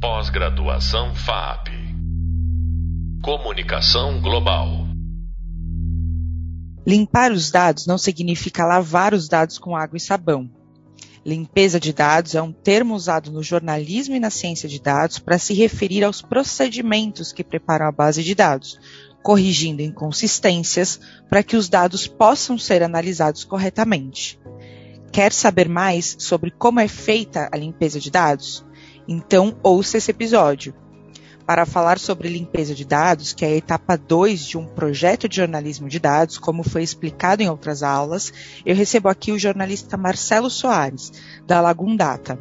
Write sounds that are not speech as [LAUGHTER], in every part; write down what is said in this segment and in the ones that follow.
Pós-graduação FAP. Comunicação Global. Limpar os dados não significa lavar os dados com água e sabão. Limpeza de dados é um termo usado no jornalismo e na ciência de dados para se referir aos procedimentos que preparam a base de dados, corrigindo inconsistências para que os dados possam ser analisados corretamente. Quer saber mais sobre como é feita a limpeza de dados? Então, ouça esse episódio. Para falar sobre limpeza de dados, que é a etapa 2 de um projeto de jornalismo de dados, como foi explicado em outras aulas, eu recebo aqui o jornalista Marcelo Soares, da Lagum Data.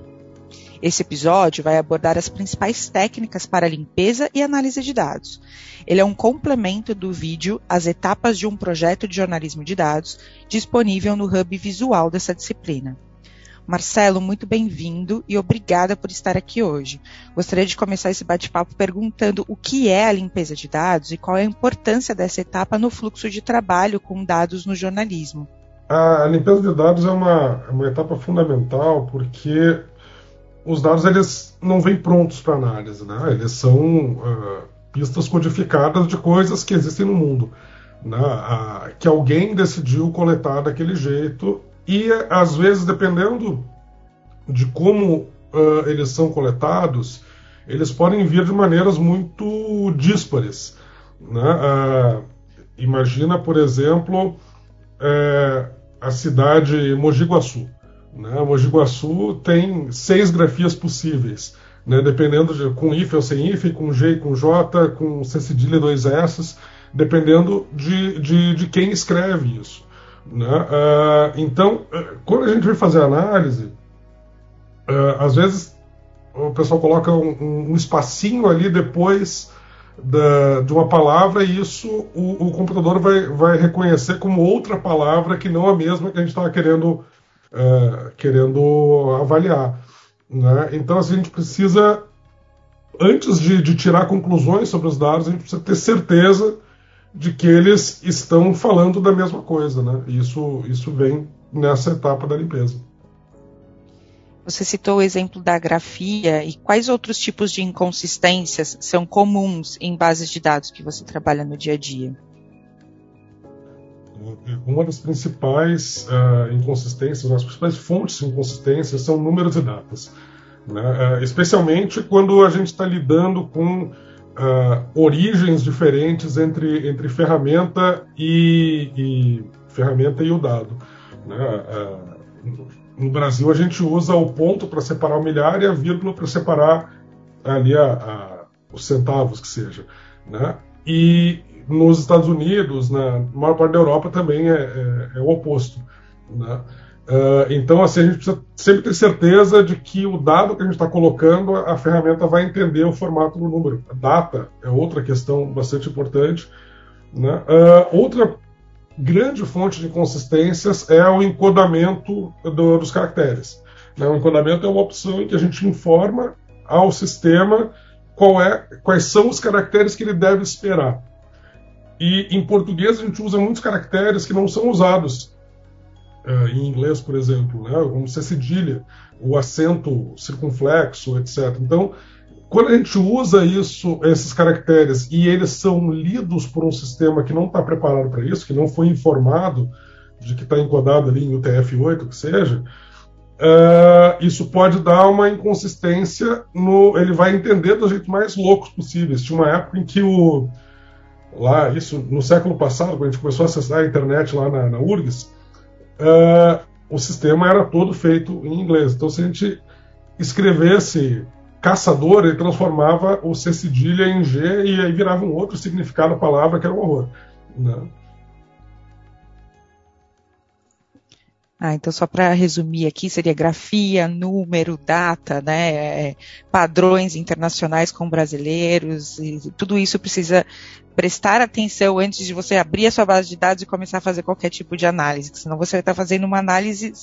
Esse episódio vai abordar as principais técnicas para limpeza e análise de dados. Ele é um complemento do vídeo As Etapas de um Projeto de Jornalismo de Dados, disponível no hub visual dessa disciplina. Marcelo, muito bem-vindo e obrigada por estar aqui hoje. Gostaria de começar esse bate-papo perguntando o que é a limpeza de dados e qual é a importância dessa etapa no fluxo de trabalho com dados no jornalismo. A limpeza de dados é uma, é uma etapa fundamental porque os dados eles não vêm prontos para análise, né? Eles são uh, pistas codificadas de coisas que existem no mundo, né? Uh, que alguém decidiu coletar daquele jeito e às vezes, dependendo de como uh, eles são coletados, eles podem vir de maneiras muito díspares. Né? Uh, imagina, por exemplo, uh, a cidade Mogi Guaçu. Né? Mogi Guaçu tem seis grafias possíveis, né? dependendo de com if ou sem if, com G com J, com C cedilha e dois S, dependendo de, de, de quem escreve isso. Né? Uh, então, uh, quando a gente vai fazer análise, uh, às vezes o pessoal coloca um, um espacinho ali depois da, de uma palavra e isso o, o, computador vai, vai reconhecer como outra palavra que não a mesma que a gente estava querendo, querendo avaliar. Né? Então, assim, a gente precisa, antes de, de tirar conclusões sobre os dados, a gente precisa ter certeza de que eles estão falando da mesma coisa, né? Isso, isso vem nessa etapa da limpeza. Você citou o exemplo da grafia e quais outros tipos de inconsistências são comuns em bases de dados que você trabalha no dia a dia? Uma das principais uh, inconsistências, as principais fontes de inconsistências são números e datas. Né? Uh, especialmente quando a gente está lidando com uh, origens diferentes entre, entre ferramenta e, e, ferramenta e o dado. Né? Uh, no Brasil a gente usa o ponto para separar o milhar e a vírgula para separar ali a, a, os centavos que seja. Né? E nos Estados Unidos, na maior parte da Europa também é, é, é o oposto. Né? Uh, então, assim, a gente precisa sempre ter certeza de que o dado que a gente está colocando, a ferramenta vai entender o formato do número. Data é outra questão bastante importante. Né? Uh, outra grande fonte de inconsistências é o encodamento do, dos caracteres. Né? O encodamento é uma opção em que a gente informa ao sistema qual é, quais são os caracteres que ele deve esperar. E em português a gente usa muitos caracteres que não são usados uh, em inglês, por exemplo, né, como ser cedilha, o acento circunflexo, etc. Então, quando a gente usa isso, esses caracteres, e eles são lidos por um sistema que não está preparado para isso, que não foi informado de que está encodado ali em UTF-8, que seja, uh, isso pode dar uma inconsistência no. Ele vai entender dos jeitos mais loucos possíveis. Tinha uma época em que o. Lá, isso no século passado, quando a gente começou a acessar a internet lá na, na URGS, uh, o sistema era todo feito em inglês. Então, se a gente escrevesse caçador, ele transformava o C cedilha em G e aí virava um outro significado a palavra que era um horror. Né? Ah, então só para resumir aqui, seria grafia, número, data, né, é, padrões internacionais com brasileiros, e tudo isso precisa prestar atenção antes de você abrir a sua base de dados e começar a fazer qualquer tipo de análise, senão você vai estar fazendo uma análise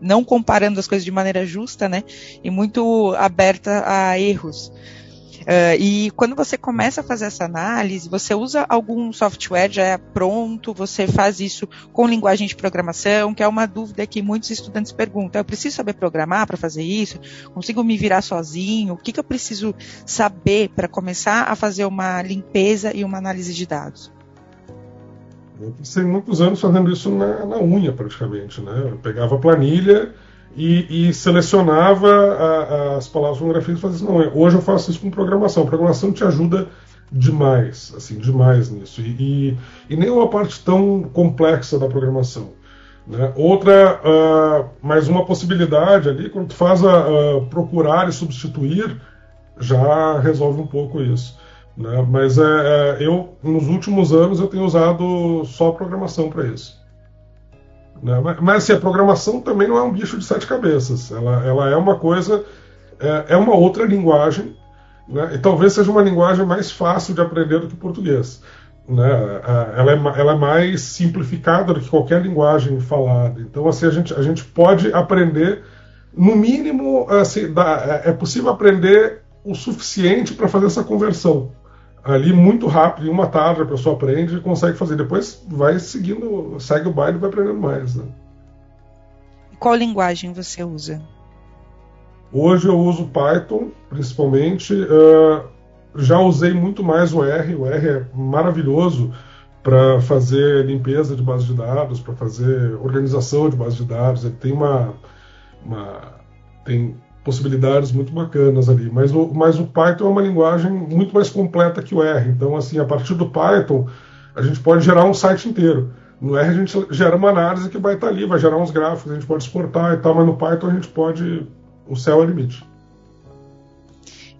não comparando as coisas de maneira justa, né, e muito aberta a erros. Uh, e quando você começa a fazer essa análise, você usa algum software já é pronto, você faz isso com linguagem de programação, que é uma dúvida que muitos estudantes perguntam. Eu preciso saber programar para fazer isso? Consigo me virar sozinho? O que, que eu preciso saber para começar a fazer uma limpeza e uma análise de dados? Eu passei muitos anos fazendo isso na, na unha, praticamente. Né? Eu pegava a planilha e, e selecionava a, a, as palavras grafismo e fazia assim, não, hoje eu faço isso com programação. Programação te ajuda demais, assim, demais nisso. E, e, e nem uma parte tão complexa da programação. Né? Outra, uh, mais uma possibilidade ali, quando tu faz a, procurar e substituir, já resolve um pouco isso. Né? Mas é, é, eu, nos últimos anos, eu tenho usado só programação para isso. Né? Mas, mas assim, a programação também não é um bicho de sete cabeças. Ela, ela é uma coisa, é, é uma outra linguagem, né? e talvez seja uma linguagem mais fácil de aprender do que o português. Né? Ela, é, ela é mais simplificada do que qualquer linguagem falada. Então, assim, a gente, a gente pode aprender, no mínimo, assim, dá, é, é possível aprender o suficiente para fazer essa conversão ali muito rápido, em uma tarde a pessoa aprende e consegue fazer. Depois vai seguindo, segue o baile e vai aprendendo mais. Né? Qual linguagem você usa? Hoje eu uso Python, principalmente. Uh, já usei muito mais o R. O R é maravilhoso para fazer limpeza de base de dados, para fazer organização de base de dados. Ele tem uma, uma tem possibilidades muito bacanas ali. Mas o, mas o Python é uma linguagem muito mais completa que o R. Então, assim, a partir do Python, a gente pode gerar um site inteiro. No R a gente gera uma análise que vai estar ali, vai gerar uns gráficos, a gente pode exportar e tal, mas no Python a gente pode. O céu é o limite.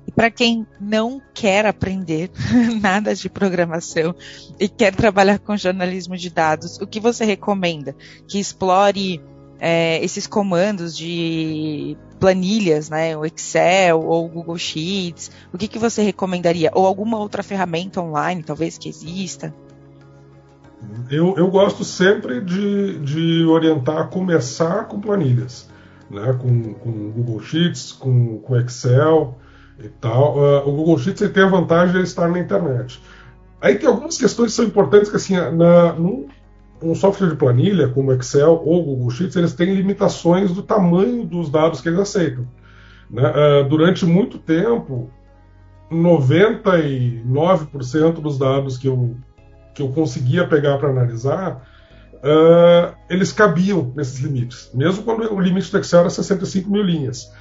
E para quem não quer aprender [LAUGHS] nada de programação e quer trabalhar com jornalismo de dados, o que você recomenda? Que explore é, esses comandos de planilhas, né, o Excel ou o Google Sheets, o que, que você recomendaria? Ou alguma outra ferramenta online, talvez, que exista? Eu, eu gosto sempre de, de orientar a começar com planilhas, né, com, com Google Sheets, com, com Excel e tal. Uh, o Google Sheets tem a vantagem de estar na internet. Aí tem algumas questões que são importantes que assim, na, no, um software de planilha, como Excel ou Google Sheets, eles têm limitações do tamanho dos dados que eles aceitam. Né? Uh, durante muito tempo, 99% dos dados que eu, que eu conseguia pegar para analisar, uh, eles cabiam nesses limites, mesmo quando o limite do Excel era 65 mil linhas.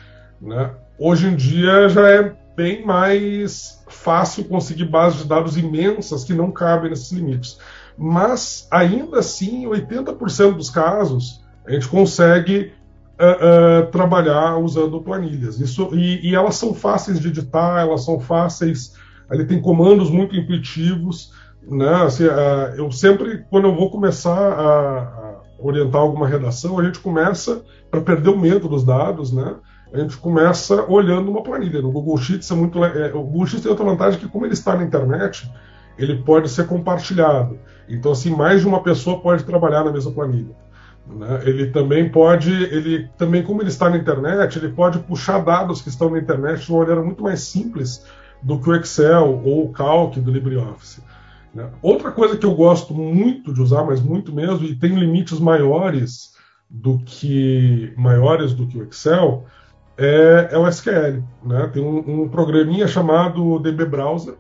Né? Hoje em dia já é bem mais fácil conseguir bases de dados imensas que não cabem nesses limites mas ainda assim, 80% dos casos, a gente consegue uh, uh, trabalhar usando planilhas. Isso, e, e, elas são fáceis de editar, elas são fáceis, ali tem comandos muito intuitivos. Né? Assim, uh, eu sempre, quando eu vou começar a, a orientar alguma redação, a gente começa, para perder o medo dos dados, né? a gente começa olhando uma planilha. No Google Sheets é muito. É, o Google Sheets tem outra vantagem que, como ele está na internet, ele pode ser compartilhado. Então, assim, mais de uma pessoa pode trabalhar na mesma planilha. Né? Ele também pode, ele também, como ele está na internet, ele pode puxar dados que estão na internet de uma maneira muito mais simples do que o Excel ou o Calc do LibreOffice. Né? Outra coisa que eu gosto muito de usar, mas muito mesmo, e tem limites maiores do que maiores do que o Excel, é, é o SQL. Né? Tem um, um programinha chamado DB Browser,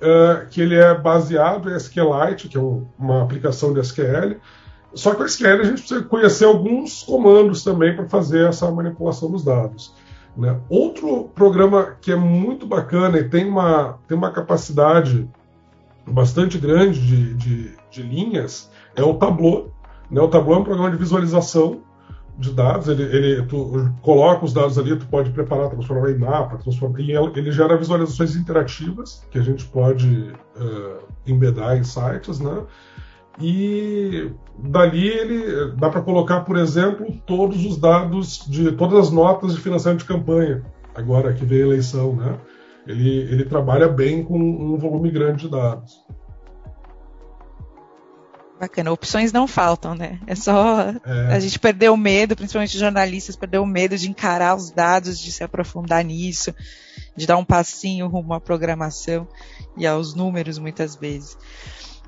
uh, que ele é baseado em SQLite, que é um, uma aplicação de SQL. Só que o SQL a gente precisa conhecer alguns comandos também para fazer essa manipulação dos dados. Né? Outro programa que é muito bacana e tem uma, tem uma capacidade bastante grande de, de, de linhas é o Tableau. Né? O Tableau é um programa de visualização de dados, ele, ele tu coloca os dados ali, tu pode preparar, transformar em mapa, transformar, e ele gera visualizações interativas que a gente pode uh, embedar em sites, né? E dali ele dá para colocar, por exemplo, todos os dados de todas as notas de financiamento de campanha, agora que veio a eleição, né? Ele, ele trabalha bem com um volume grande de dados. Bacana. Opções não faltam, né? É só é. a gente perder o medo, principalmente jornalistas, perder o medo de encarar os dados, de se aprofundar nisso, de dar um passinho rumo à programação e aos números muitas vezes.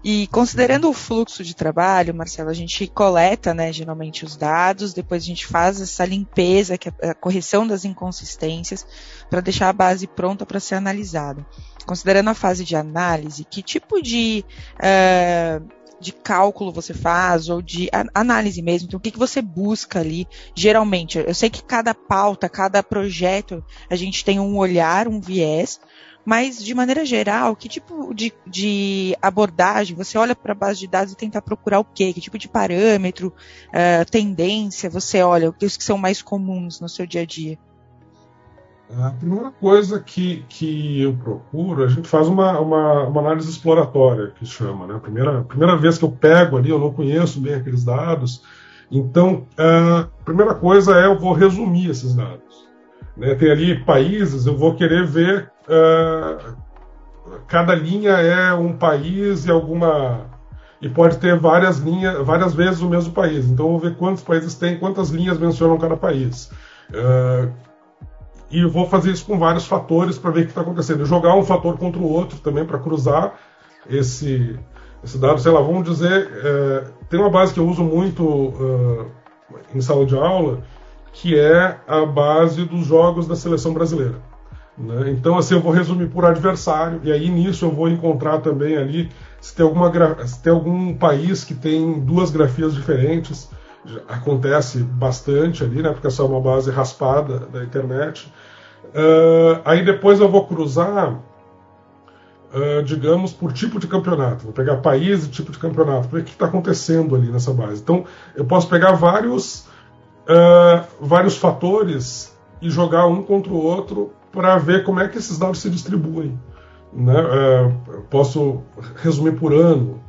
E considerando o fluxo de trabalho, Marcelo, a gente coleta, né, geralmente os dados, depois a gente faz essa limpeza, que é a correção das inconsistências, para deixar a base pronta para ser analisada. Considerando a fase de análise, que tipo de uh, de cálculo você faz ou de análise mesmo. Então, o que, que você busca ali? Geralmente, eu sei que cada pauta, cada projeto, a gente tem um olhar, um viés, mas de maneira geral, que tipo de, de abordagem você olha para a base de dados e tenta procurar o quê? Que tipo de parâmetro, uh, tendência você olha? Os que são mais comuns no seu dia a dia? A primeira coisa que, que eu procuro, a gente faz uma, uma, uma análise exploratória, que chama. Né? Primeira, primeira vez que eu pego ali, eu não conheço bem aqueles dados. Então, a primeira coisa é eu vou resumir esses dados. Né? Tem ali países, eu vou querer ver. Uh, cada linha é um país e alguma. E pode ter várias linhas, várias vezes o mesmo país. Então, eu vou ver quantos países tem, quantas linhas mencionam cada país. Uh, e vou fazer isso com vários fatores para ver o que está acontecendo. jogar um fator contra o outro também para cruzar esse, esse dado. Sei lá, vamos dizer, é, tem uma base que eu uso muito uh, em sala de aula, que é a base dos jogos da seleção brasileira. Né? Então, assim, eu vou resumir por adversário, e aí nisso eu vou encontrar também ali se tem, alguma, se tem algum país que tem duas grafias diferentes acontece bastante ali, né? Porque é só uma base raspada da internet. Uh, aí depois eu vou cruzar, uh, digamos, por tipo de campeonato. Vou pegar país e tipo de campeonato, ver o que está acontecendo ali nessa base. Então, eu posso pegar vários, uh, vários fatores e jogar um contra o outro para ver como é que esses dados se distribuem. Né? posso resumir por ano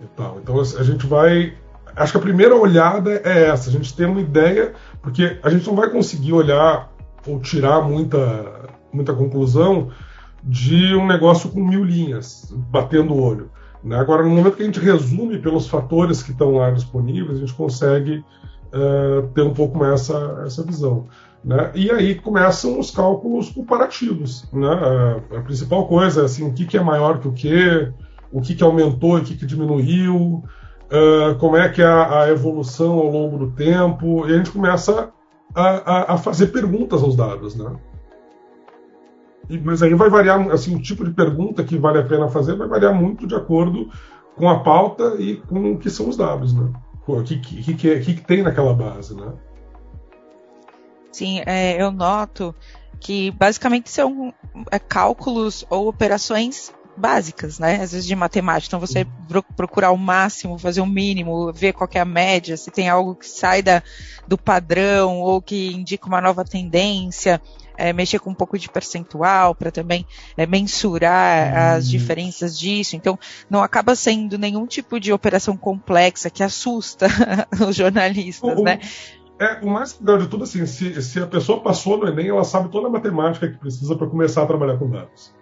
e tal. Então, a gente vai acho que a primeira olhada é essa, a gente tem uma ideia, porque a gente não vai conseguir olhar ou tirar muita, muita conclusão de um negócio com mil linhas, batendo o olho. Né? Agora, no momento que a gente resume pelos fatores que estão lá disponíveis, a gente consegue uh, ter um pouco mais essa, essa visão. Né? E aí começam os cálculos comparativos. Né? A, a principal coisa é assim, o que, que é maior que o que, o que, que aumentou e o que, que diminuiu, uh, como é que é a, a, evolução ao longo do tempo, e a gente começa a, a, a fazer perguntas aos dados, né? E, mas aí vai variar, assim, o tipo de pergunta que vale a pena fazer vai variar muito de acordo com a pauta e com o que são os dados, né? O que, que, que, que, tem naquela base, né? Sim, é, eu noto que basicamente são é, cálculos ou operações básicas, né? Às vezes de matemática. Então você procurar o máximo, fazer o mínimo, ver qual é a média, se tem algo que sai da, do padrão ou que indica uma nova tendência. É, mexer com um pouco de percentual para também é, mensurar hum. as diferenças disso. Então, não acaba sendo nenhum tipo de operação complexa que assusta [LAUGHS] os jornalistas, o, né? É, o mais legal de tudo, assim, se, se a pessoa passou no Enem, ela sabe toda a matemática que precisa para começar a trabalhar com dados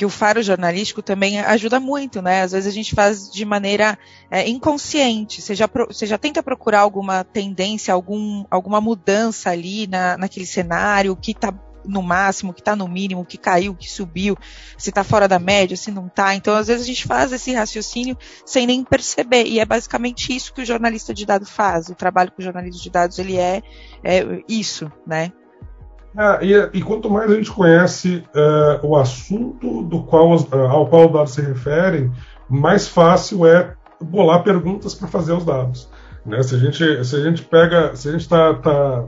que o faro jornalístico também ajuda muito, né? Às vezes a gente faz de maneira é, inconsciente. Você já, você já tenta procurar alguma tendência, algum, alguma mudança ali na, naquele cenário, que está no máximo, que está no mínimo, que caiu, que subiu, se está fora da média, se não está. Então, às vezes a gente faz esse raciocínio sem nem perceber. E é basicamente isso que o jornalista de dados faz. O trabalho com o jornalista de dados ele é, é isso, né? É, e, e, quanto mais a gente conhece é, o assunto do qual, é, ao qual os dados se referem, mais fácil é bolar perguntas para fazer os dados. Né? Se, a gente, se a gente pega, se a gente está tá,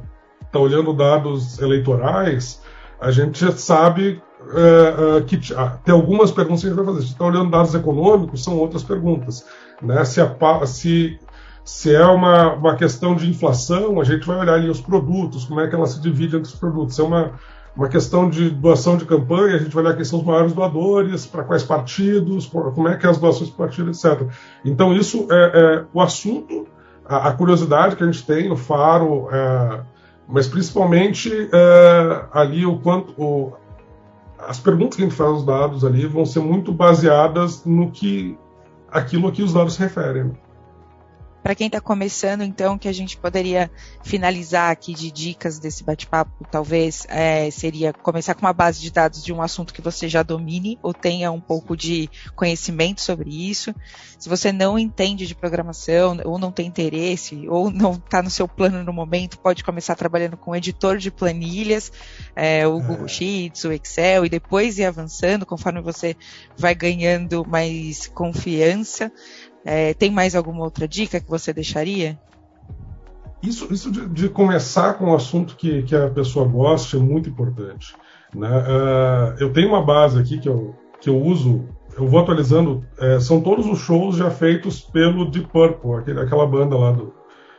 tá olhando dados eleitorais, a gente sabe é, que ah, tem algumas perguntas que a gente vai fazer. Se está olhando dados econômicos, são outras perguntas. Né? Se, a, se se é uma, uma questão de inflação, a gente vai olhar ali os produtos, como é que ela se divide entre os produtos. Se é uma, uma questão de doação de campanha, a gente vai olhar quem são os maiores doadores, para quais partidos, como é que é as doações de partido, etc. Então, isso é, é o assunto, a, a, curiosidade que a gente tem, o faro, é, mas principalmente é, ali o quanto. O, as perguntas que a gente faz aos dados ali vão ser muito baseadas no que aquilo a que os dados se referem. Para quem está começando, então, que a gente poderia finalizar aqui de dicas desse bate-papo, talvez é, seria começar com uma base de dados de um assunto que você já domine ou tenha um pouco de conhecimento sobre isso. Se você não entende de programação ou não tem interesse ou não está no seu plano no momento, pode começar trabalhando com editor de planilhas, é, o Google é. Sheets, o Excel, e depois ir avançando conforme você vai ganhando mais confiança. É, tem mais alguma outra dica que você deixaria? Isso, isso de, de começar com um assunto que, que a pessoa gosta é muito importante. Né? Uh, eu tenho uma base aqui que eu, que eu uso, eu vou atualizando, é, são todos os shows já feitos pelo Deep Purple, aquele, aquela banda lá do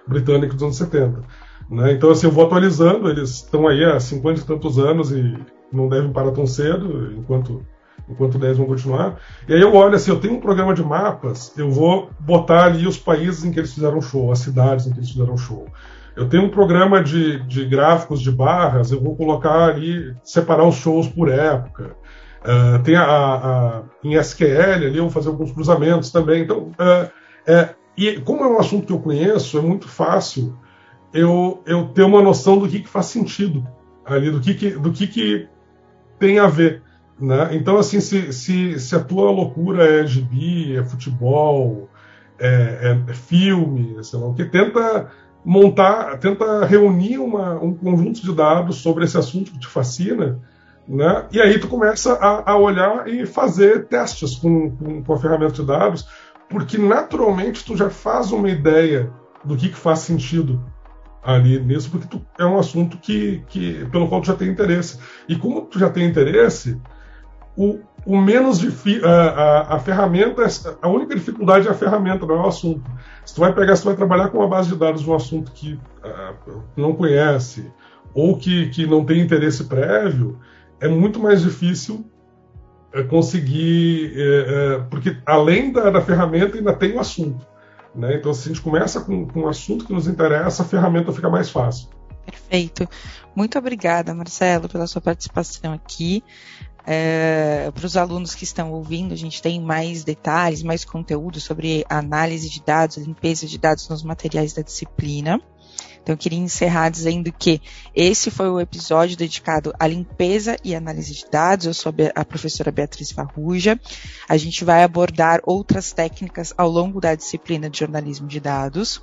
britânico dos anos 70. Né? Então, assim, eu vou atualizando, eles estão aí há 50 e tantos anos e não devem parar tão cedo, enquanto enquanto 10 vão continuar. E aí eu olho assim, eu tenho um programa de mapas, eu vou botar ali os países em que eles fizeram show, as cidades em que eles fizeram show. Eu tenho um programa de, de gráficos de barras, eu vou colocar ali, separar os shows por época. Uh, tem a, a, em SQL ali, eu vou fazer alguns cruzamentos também. Então, uh, é, e como é um assunto que eu conheço, é muito fácil eu, eu ter uma noção do que, que faz sentido ali, do que, que, do que, que tem a ver. Né? Então, assim, se, se, se, a tua loucura é gibi, é futebol, é, é, é filme, sei lá o que, tenta montar, tenta reunir uma, um conjunto de dados sobre esse assunto que te fascina, né? e aí tu começa a, a olhar e fazer testes com, com, com, a ferramenta de dados, porque naturalmente tu já faz uma ideia do que, que faz sentido ali nisso, porque tu, é um assunto que, que, pelo qual tu já tem interesse. E como tu já tem interesse, o, o menos difícil. A, a, ferramenta, a única dificuldade é a ferramenta, não é o assunto. Se tu vai pegar, se tu vai trabalhar com uma base de dados de um assunto que uh, não conhece ou que, que não tem interesse prévio, é muito mais difícil uh, conseguir. Uh, porque além da, da, ferramenta, ainda tem o assunto. Né? Então, se a gente começa com, com um assunto que nos interessa, a ferramenta fica mais fácil. Perfeito. Muito obrigada, Marcelo, pela sua participação aqui. É, para os alunos que estão ouvindo, a gente tem mais detalhes, mais conteúdo sobre análise de dados, limpeza de dados nos materiais da disciplina. Então, eu queria encerrar dizendo que esse foi o episódio dedicado à limpeza e análise de dados. Eu sou a professora Beatriz Farruja. A gente vai abordar outras técnicas ao longo da disciplina de jornalismo de dados.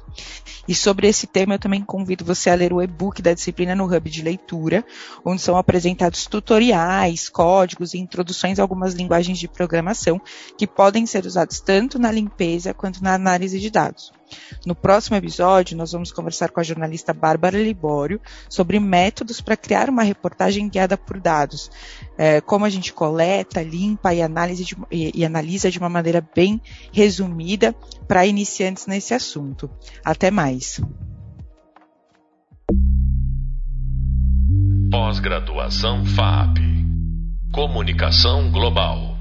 E sobre esse tema, eu também convido você a ler o e-book da disciplina no Hub de Leitura, onde são apresentados tutoriais, códigos e introduções a algumas linguagens de programação que podem ser usados tanto na limpeza quanto na análise de dados. No próximo episódio, nós vamos conversar com a jornalista Bárbara Libório sobre métodos para criar uma reportagem guiada por dados. É, como a gente coleta, limpa e, analisa de, e, e analisa de uma maneira bem resumida para iniciantes nesse assunto. Até mais. Pós-graduação FAP Comunicação Global